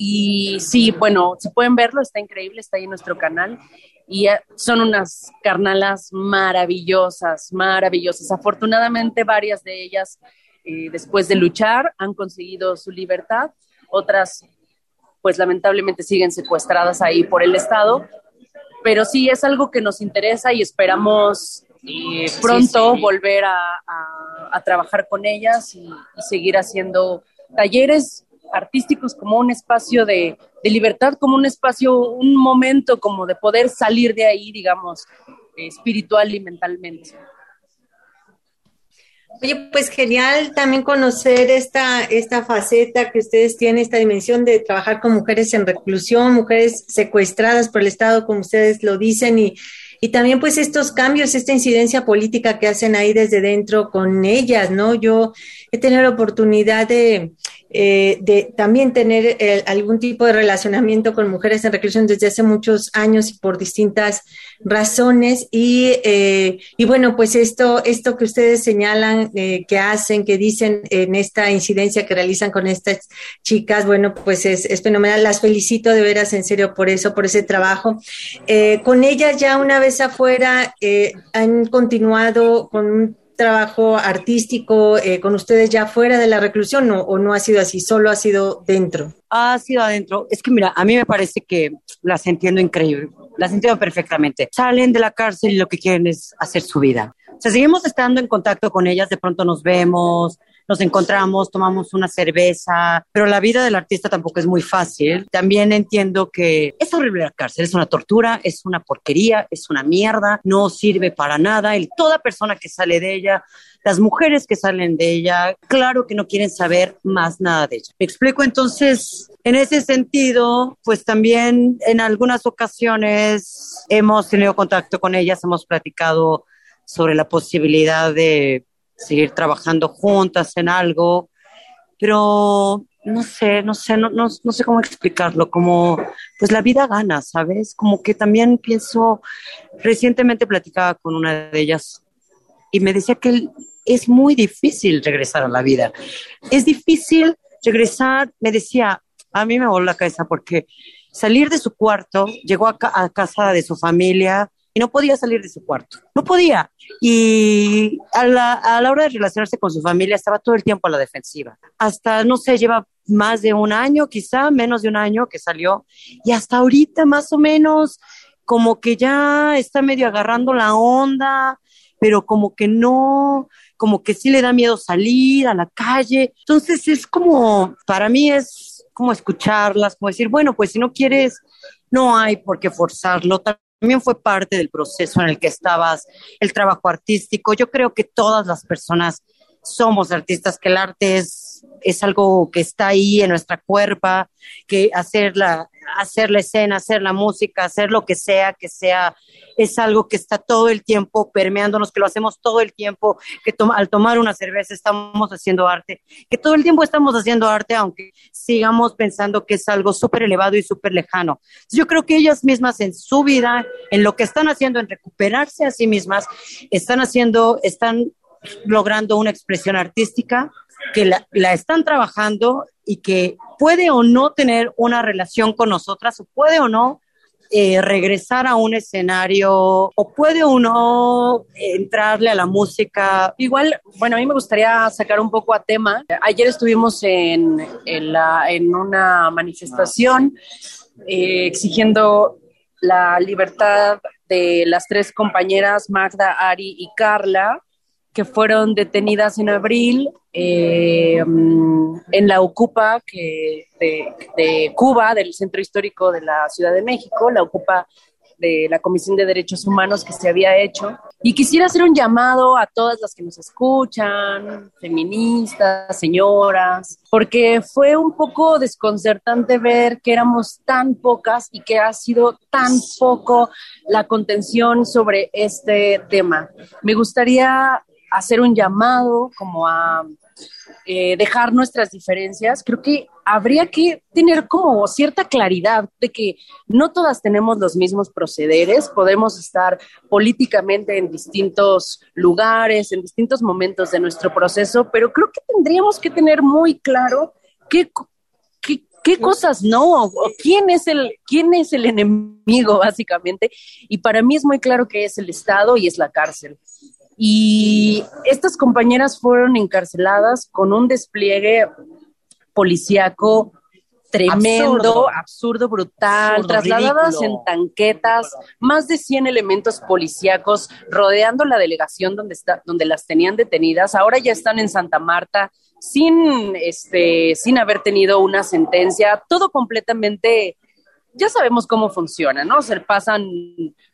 Y sí, bueno, si pueden verlo, está increíble, está ahí en nuestro canal. Y eh, son unas carnalas maravillosas, maravillosas. Afortunadamente, varias de ellas, eh, después de luchar, han conseguido su libertad. Otras, pues lamentablemente, siguen secuestradas ahí por el Estado. Pero sí, es algo que nos interesa y esperamos pronto volver a, trabajar con ellas y, seguir haciendo talleres artísticos como un espacio de, libertad, como un espacio, un momento como de poder salir de ahí, digamos, espiritual y mentalmente. Oye, pues genial también conocer esta, esta faceta que ustedes tienen, esta dimensión de trabajar con mujeres en reclusión, mujeres secuestradas por el Estado, como ustedes lo dicen, y, y también pues estos cambios, esta incidencia política que hacen ahí desde dentro con ellas, ¿no? Yo he tenido la oportunidad de, eh, de también tener eh, algún tipo de relacionamiento con mujeres en reclusión desde hace muchos años y por distintas razones. Y, eh, y bueno, pues esto, esto que ustedes señalan, que hacen, que dicen en esta incidencia que realizan con estas chicas, bueno, pues es, es fenomenal. Las felicito de veras, en serio, por eso, por ese trabajo. con ellas ya una vez afuera, han continuado con un trabajo artístico eh, con ustedes ya fuera de la reclusión o, o no ha sido así, solo ha sido dentro? Ha sido adentro. Es que mira, a mí me parece que las entiendo increíble, las entiendo perfectamente. Salen de la cárcel y lo que quieren es hacer su vida. O sea, seguimos estando en contacto con ellas, de pronto nos vemos, nos encontramos, tomamos una cerveza, pero la vida del artista tampoco es muy fácil. También entiendo que es horrible la cárcel, es una tortura, es una porquería, es una mierda, no sirve para nada. Y toda persona que sale de ella, las mujeres que salen de ella, claro que no quieren saber más nada de ella. ¿Me explico? Entonces, en ese sentido, pues también en algunas ocasiones hemos tenido contacto con ellas, hemos platicado sobre la posibilidad de seguir trabajando juntas en algo, pero no sé, no sé, no, no, sé cómo explicarlo, como pues la vida gana, ¿sabes? Como que también pienso, recientemente platicaba con una de ellas y me decía que es muy difícil regresar a la vida. Es difícil regresar, me decía, a mí me voló la cabeza porque salir de su cuarto, llegó a, a casa de su familia, no podía salir de su cuarto. No podía. Y a la, a la hora de relacionarse con su familia estaba todo el tiempo a la defensiva. Hasta, no sé, lleva más de un año, quizá menos de un año que salió. Y hasta ahorita más o menos como que ya está medio agarrando la onda, pero como que no, como que sí le da miedo salir a la calle. Entonces es como, para mí es como escucharlas, como decir, bueno, pues si no quieres, no hay por qué forzarlo también fue parte del proceso en el que estabas, el trabajo artístico. Yo creo que todas las personas somos artistas, que el arte es, es algo que está ahí en nuestra cuerpa, que hacer la, hacer la escena, hacer la música, hacer lo que sea, que sea, es algo que está todo el tiempo permeándonos, que lo hacemos todo el tiempo, que al tomar una cerveza estamos haciendo arte, que todo el tiempo estamos haciendo arte, aunque sigamos pensando que es algo súper elevado y súper lejano. Yo creo que ellas mismas en su vida, en lo que están haciendo, en recuperarse a sí mismas, están haciendo, están logrando una expresión artística que la, la, están trabajando y que puede o no tener una relación con nosotras o puede o no eh, regresar a un escenario o puede o no entrarle a la música. Igual, bueno, a mí me gustaría sacar un poco a tema. Ayer estuvimos en, en una manifestación eh, exigiendo la libertad de las tres compañeras, Magda, Ari y Carla, que fueron detenidas en abril eh, en la Ocupa que de, Cuba, del Centro Histórico de la Ciudad de México, la Ocupa de la Comisión de Derechos Humanos que se había hecho. Y quisiera hacer un llamado a todas las que nos escuchan, feministas, señoras, porque fue un poco desconcertante ver que éramos tan pocas y que ha sido tan poco la contención sobre este tema. Me gustaría hacer un llamado como a eh, dejar nuestras diferencias, creo que habría que tener como cierta claridad de que no todas tenemos los mismos procederes, podemos estar políticamente en distintos lugares, en distintos momentos de nuestro proceso, pero creo que tendríamos que tener muy claro qué, qué, cosas no, o quién es, el, quién es el enemigo, básicamente. Y para mí es muy claro que es el Estado y es la cárcel. Y estas compañeras fueron encarceladas con un despliegue policíaco tremendo, absurdo, brutal, trasladadas en tanquetas, más de 100 elementos policíacos rodeando la delegación donde, está, donde las tenían detenidas. Ahora ya están en Santa Marta sin, este, sin haber tenido una sentencia, todo completamente, ya sabemos cómo funciona, ¿no? Se pasan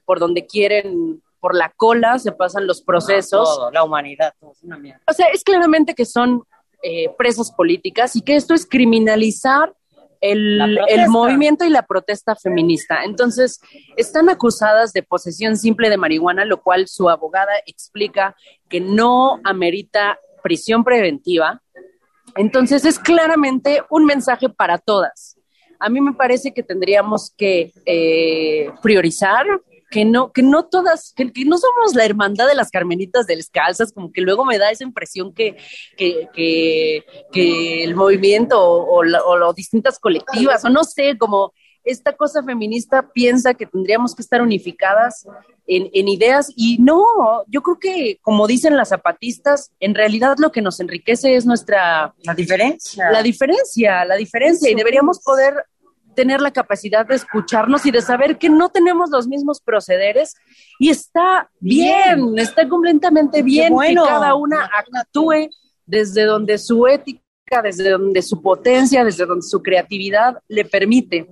por donde quieren por la cola se pasan los procesos. la humanidad, O sea, es claramente que son eh, presas políticas y que esto es criminalizar el, el, movimiento y la protesta feminista. Entonces, están acusadas de posesión simple de marihuana, lo cual su abogada explica que no amerita prisión preventiva. Entonces, es claramente un mensaje para todas. A mí me parece que tendríamos que eh, priorizar que no, que no todas, que, no somos la hermandad de las carmenitas descalzas, como que luego me da esa impresión que, que, que, el movimiento o, o, distintas colectivas, o no sé, como esta cosa feminista piensa que tendríamos que estar unificadas en, en, ideas y no, yo creo que como dicen las zapatistas, en realidad lo que nos enriquece es nuestra... La diferencia. La diferencia, la diferencia y deberíamos poder tener la capacidad de escucharnos y de saber que no tenemos los mismos procederes y está bien, está completamente bien que cada una actúe desde donde su ética, desde donde su potencia, desde donde su creatividad le permite.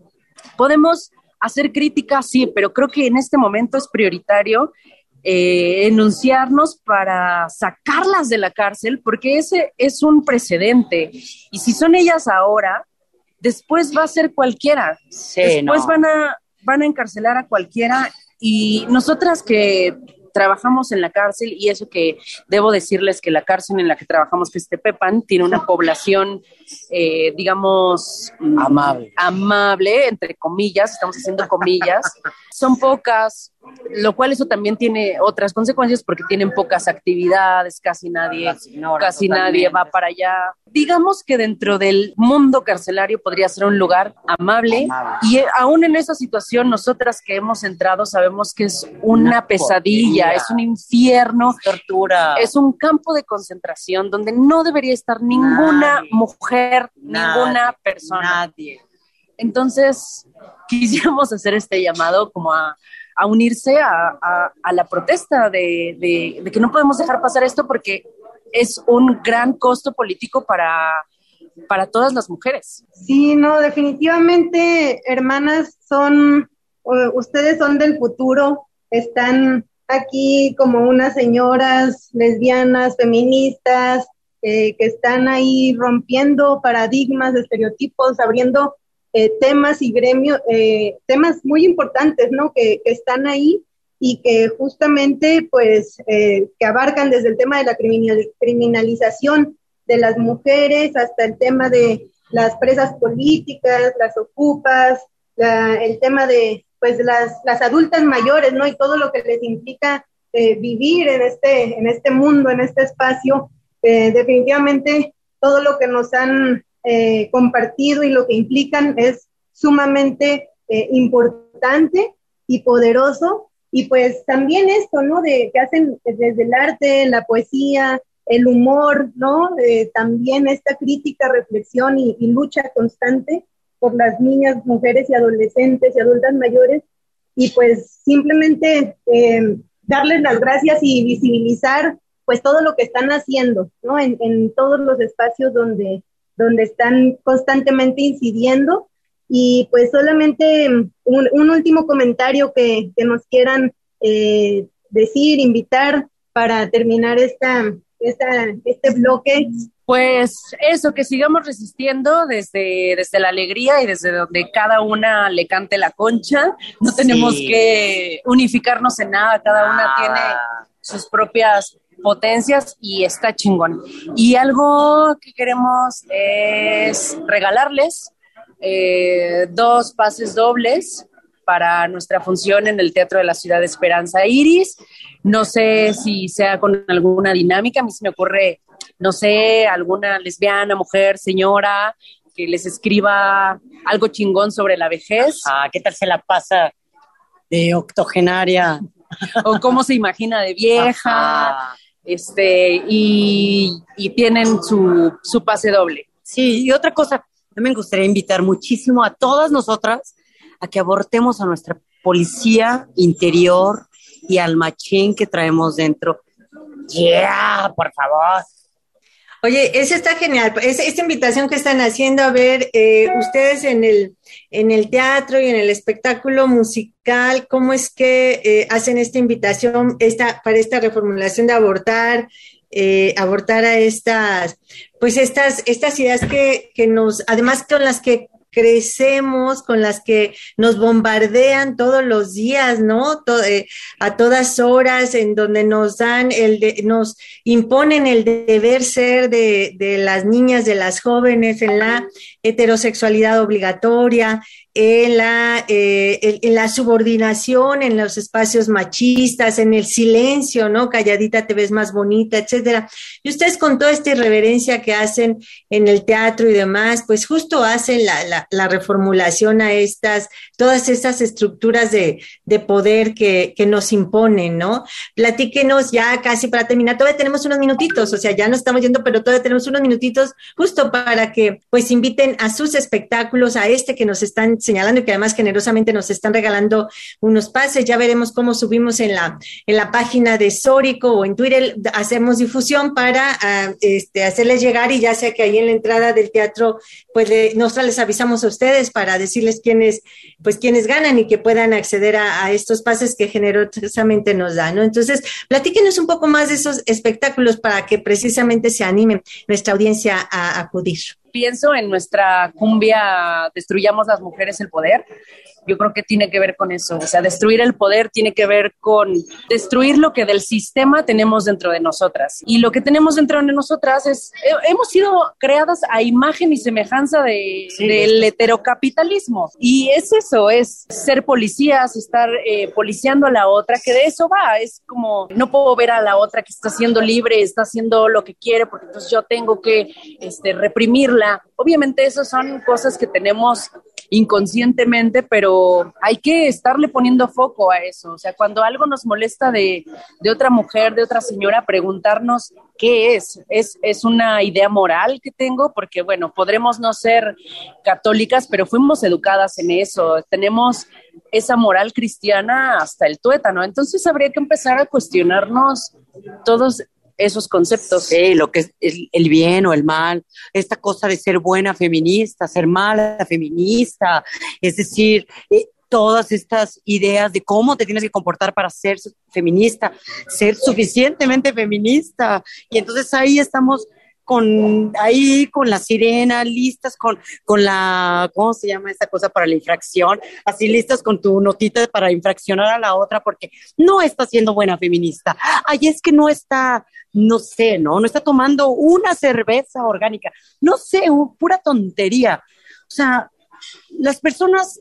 Podemos hacer crítica, sí, pero creo que en este momento es prioritario eh, enunciarnos para sacarlas de la cárcel, porque ese es un precedente. Y si son ellas ahora, después va a ser cualquiera. después van, a, van a encarcelar a cualquiera y nosotras que trabajamos en la cárcel y eso que debo decirles que la cárcel en la que trabajamos, que es Tepepan, tiene una población, eh, digamos, mm, amable. amable, entre comillas, estamos haciendo comillas. Son pocas, lo cual eso también tiene otras consecuencias porque tienen pocas actividades, casi nadie, casi nadie va para allá. Digamos que dentro del mundo carcelario podría ser un lugar amable, y aún en esa situación nosotras que hemos entrado sabemos que es una, pesadilla, es un infierno, tortura, es un campo de concentración donde no debería estar ninguna mujer, ninguna persona. Nadie. Entonces, quisiéramos hacer este llamado como a a unirse a, la protesta de, que no podemos dejar pasar esto porque es un gran costo político para, para todas las mujeres. Sí, no, definitivamente, hermanas, son, ustedes son del futuro, están aquí como unas señoras lesbianas, feministas, eh, que están ahí rompiendo paradigmas, estereotipos, abriendo eh, temas y gremios, eh, temas muy importantes, ¿no? Que, están ahí y que justamente, pues, eh, que abarcan desde el tema de la criminalización de las mujeres hasta el tema de las presas políticas, las ocupas, el tema de, pues, las, las adultas mayores, ¿no? Y todo lo que les implica vivir en este, en este mundo, en este espacio. Definitivamente, todo lo que nos han eh, compartido y lo que implican es sumamente eh, importante y poderoso. Y pues también esto, ¿no? De que hacen desde el arte, la poesía, el humor, ¿no? también esta crítica, reflexión y, lucha constante por las niñas, mujeres y adolescentes y adultas mayores. Y pues simplemente eh, darles las gracias y visibilizar pues todo lo que están haciendo, ¿no? En, en todos los espacios donde, donde están constantemente incidiendo. Y pues solamente un, último comentario que, nos quieran eh, decir, invitar para terminar esta, esta, este bloque? Pues eso, que sigamos resistiendo desde, desde la alegría y desde donde cada una le cante la concha. No tenemos que unificarnos en nada, cada una tiene sus propias potencias y está chingón. Y algo que queremos es regalarles eh, dos pases dobles para nuestra función en el Teatro de la Ciudad de Esperanza Iris. No sé si sea con alguna dinámica, a mí se me ocurre, no sé, alguna lesbiana, mujer, señora, que les escriba algo chingón sobre la vejez. Ah, ¿qué tal se la pasa de octogenaria? o cómo se imagina de vieja, este, y, tienen su, su pase doble. Sí, y otra cosa, me gustaría invitar muchísimo a todas nosotras a que abortemos a nuestra policía interior y al machín que traemos dentro. Yeah, por favor. Oye, eso está genial. esta invitación que están haciendo a ver eh, ustedes en el, en el teatro y en el espectáculo musical, ¿cómo es que eh, hacen esta invitación esta, para esta reformulación de abortar? Eh, abortar a estas, pues estas, estas ideas que, que nos, además con las que crecemos, con las que nos bombardean todos los días, ¿no? Eh, a todas horas, en donde nos dan el, nos imponen el deber ser de, de las niñas, de las jóvenes en la heterosexualidad obligatoria, en la, eh, en la subordinación, en los espacios machistas, en el silencio, ¿no? Calladita te ves más bonita, etcétera. Y ustedes con toda esta irreverencia que hacen en el teatro y demás, pues justo hacen la, la, la reformulación a estas, todas estas estructuras de, de poder que, que, nos imponen, ¿no? Platíquenos ya casi para terminar, todavía tenemos unos minutitos, o sea, ya no estamos yendo, pero todavía tenemos unos minutitos justo para que pues inviten a sus espectáculos, a este que nos están señalando y que además generosamente nos están regalando unos pases. Ya veremos cómo subimos en la, en la página de Sórico o en Twitter, hacemos difusión para uh, este, hacerles llegar y ya sea que ahí en la entrada del teatro, pues le, nosotros les avisamos a ustedes para decirles quiénes, pues quiénes ganan y que puedan acceder a, a estos pases que generosamente nos dan, ¿no? Entonces, platíquenos un poco más de esos espectáculos para que precisamente se anime nuestra audiencia a acudir pienso en nuestra cumbia Destruyamos las mujeres el poder yo creo que tiene que ver con eso. O sea, destruir el poder tiene que ver con destruir lo que del sistema tenemos dentro de nosotras. Y lo que tenemos dentro de nosotras es, hemos sido creadas a imagen y semejanza de, del heterocapitalismo. Y es eso, es ser policías, estar eh, policiando a la otra, que de eso va. Es como, no puedo ver a la otra que está siendo libre, está haciendo lo que quiere, porque entonces yo tengo que este, reprimirla. Obviamente, esas son cosas que tenemos inconscientemente, pero hay que estarle poniendo foco a eso. O sea, cuando algo nos molesta de, de otra mujer, de otra señora, preguntarnos qué es. es. Es una idea moral que tengo, porque bueno, podremos no ser católicas, pero fuimos educadas en eso. Tenemos esa moral cristiana hasta el tuétano. Entonces habría que empezar a cuestionarnos todos esos conceptos. Sí, lo que es el, bien o el mal, esta cosa de ser buena feminista, ser mala feminista, es decir, eh, todas estas ideas de cómo te tienes que comportar para ser feminista, ser suficientemente feminista. Y entonces ahí estamos con ahí con la sirena, listas con, con la, ¿cómo se llama esa cosa para la infracción? Así listas con tu notita para infraccionar a la otra porque no está siendo buena feminista. Ay, es que no está, no sé, ¿no? No está tomando una cerveza orgánica. No sé, pura tontería. O sea, las personas,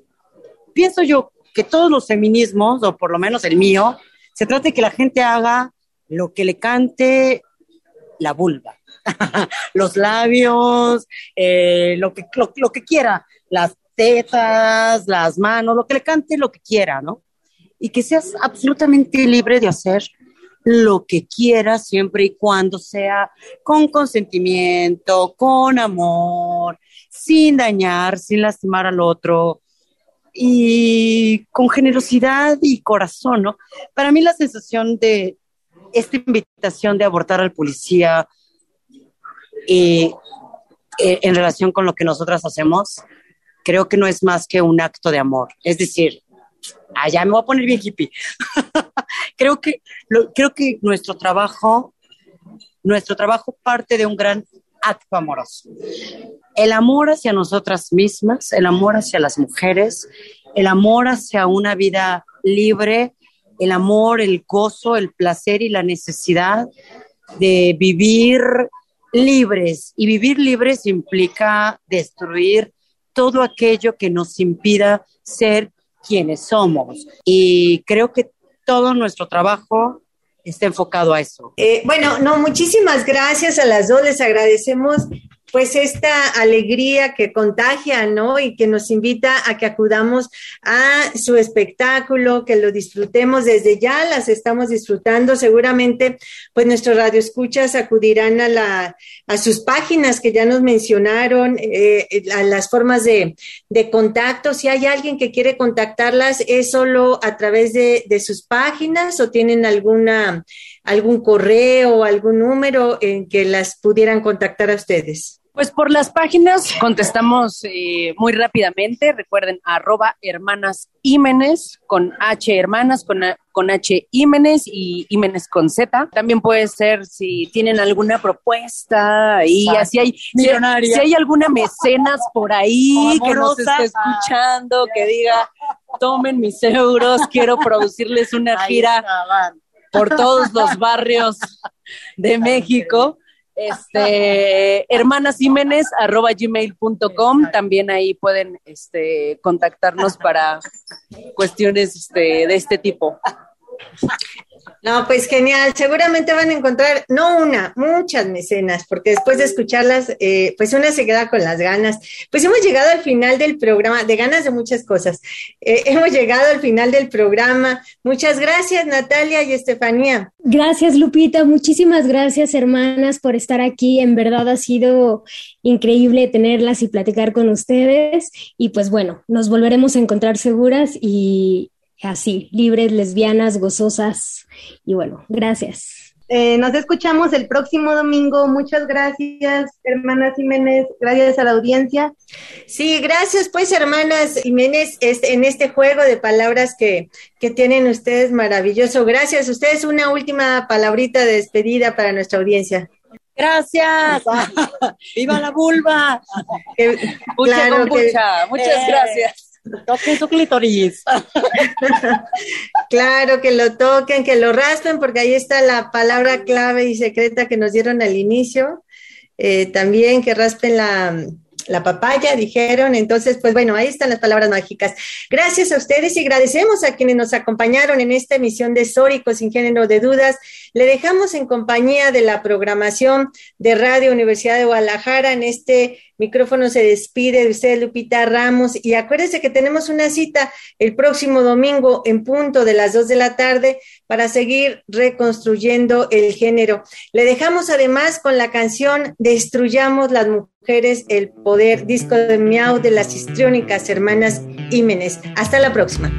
pienso yo que todos los feminismos, o por lo menos el mío, se trata de que la gente haga lo que le cante la vulva los labios, eh, lo, que, lo, que quiera, las tetas, las manos, lo que le cante, lo que quiera, ¿no? Y que seas absolutamente libre de hacer lo que quiera siempre y cuando sea con consentimiento, con amor, sin dañar, sin lastimar al otro y con generosidad y corazón, ¿no? Para mí la sensación de esta invitación de abortar al policía y eh, en relación con lo que nosotras hacemos, creo que no es más que un acto de amor. Es decir, allá me voy a poner bien hippie. creo que, creo que nuestro trabajo, nuestro trabajo parte de un gran acto amoroso. El amor hacia nosotras mismas, el amor hacia las mujeres, el amor hacia una vida libre, el amor, el gozo, el placer y la necesidad de vivir libres. Y vivir libres implica destruir todo aquello que nos impida ser quienes somos. Y creo que todo nuestro trabajo está enfocado a eso. Eh, bueno, no, muchísimas gracias a las dos, les agradecemos pues esta alegría que contagia, ¿no? Y que nos invita a que acudamos a su espectáculo, que lo disfrutemos desde ya, las estamos disfrutando. Seguramente, pues nuestros radioescuchas acudirán a, la, a sus páginas que ya nos mencionaron, eh, a las formas de, de, contacto. Si hay alguien que quiere contactarlas, ¿es solo a través de, de sus páginas o tienen alguna algún correo algún número en que las pudieran contactar a ustedes? Pues por las páginas contestamos eh, muy rápidamente. Recuerden, arroba hermanas Imenes con H hermanas, con, con H Imenes y Imenes con Z. También puede ser si tienen alguna propuesta y así hay, si, hay alguna mecenas por ahí que nos esté escuchando, que diga, tomen mis euros, quiero producirles una gira por todos los barrios de México este, hermanas arroba gmail.com, también ahí pueden este, contactarnos para cuestiones este, de este tipo. No, pues genial. Seguramente van a encontrar, no una, muchas mecenas, porque después de escucharlas, eh, pues una se queda con las ganas. Pues hemos llegado al final del programa, de ganas de muchas cosas. Eh, hemos llegado al final del programa. Muchas gracias, Natalia y Estefanía. Gracias, Lupita. Muchísimas gracias, hermanas, por estar aquí. En verdad ha sido increíble tenerlas y platicar con ustedes. Y pues bueno, nos volveremos a encontrar seguras y, así, libres, lesbianas, gozosas. Y bueno, gracias. Eh, nos escuchamos el próximo domingo. Muchas gracias, hermanas Jiménez. Gracias a la audiencia. Sí, gracias, pues, hermanas Jiménez, en este juego de palabras que, que tienen ustedes maravilloso. Gracias. Ustedes una última palabrita de despedida para nuestra audiencia. Gracias. ¡Viva la vulva! claro Muchas eh, gracias. Toquen su clitoris. claro, que lo toquen, que lo raspen, porque ahí está la palabra clave y secreta que nos dieron al inicio. Eh, también que raspen la, la papaya, dijeron. Entonces, pues bueno, ahí están las palabras mágicas. Gracias a ustedes y agradecemos a quienes nos acompañaron en esta emisión de Sórico sin género de dudas. Le dejamos en compañía de la programación de Radio Universidad de Guadalajara en este micrófono se despide de usted, Lupita Ramos, y acuérdese que tenemos una cita el próximo domingo en punto de las dos de la tarde para seguir reconstruyendo el género. Le dejamos además con la canción Destruyamos las mujeres, el poder, disco de miau de las histriónicas hermanas Jiménez. Hasta la próxima.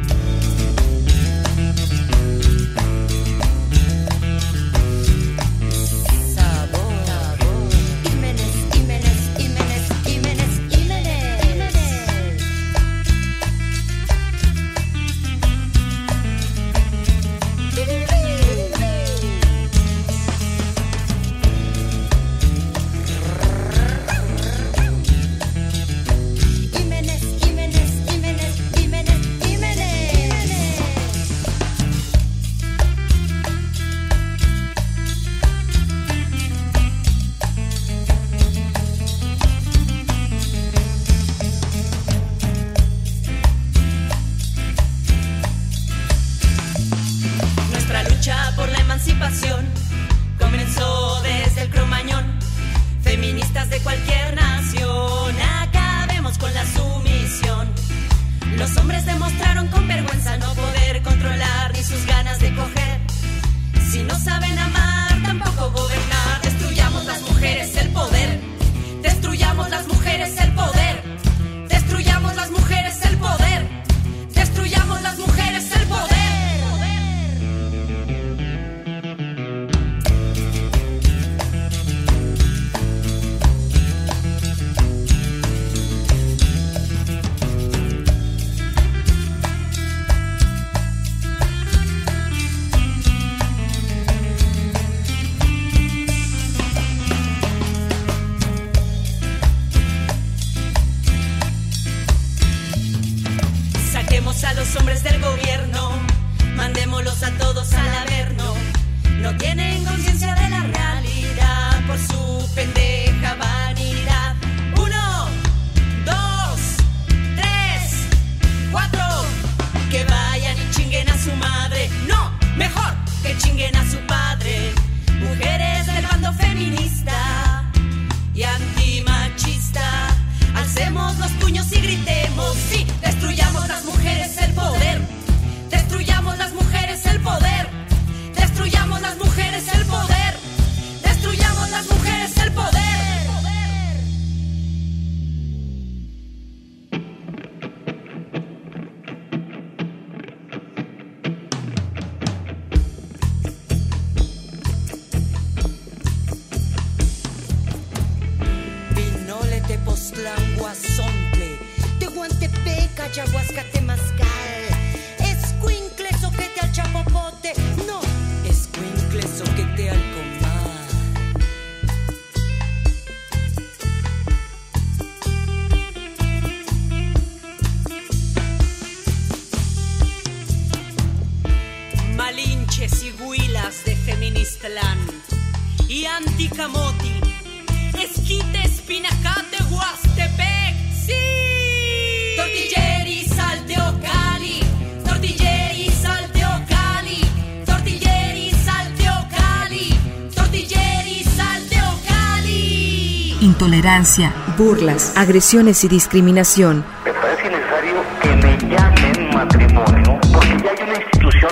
burlas, agresiones y discriminación. Me parece necesario que me llamen matrimonio porque ya hay una institución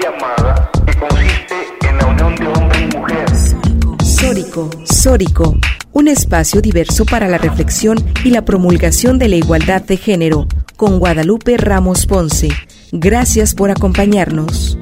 llamada que consiste en la unión de hombre y mujer. Sórico, Sórico, un espacio diverso para la reflexión y la promulgación de la igualdad de género, con Guadalupe Ramos Ponce. Gracias por acompañarnos.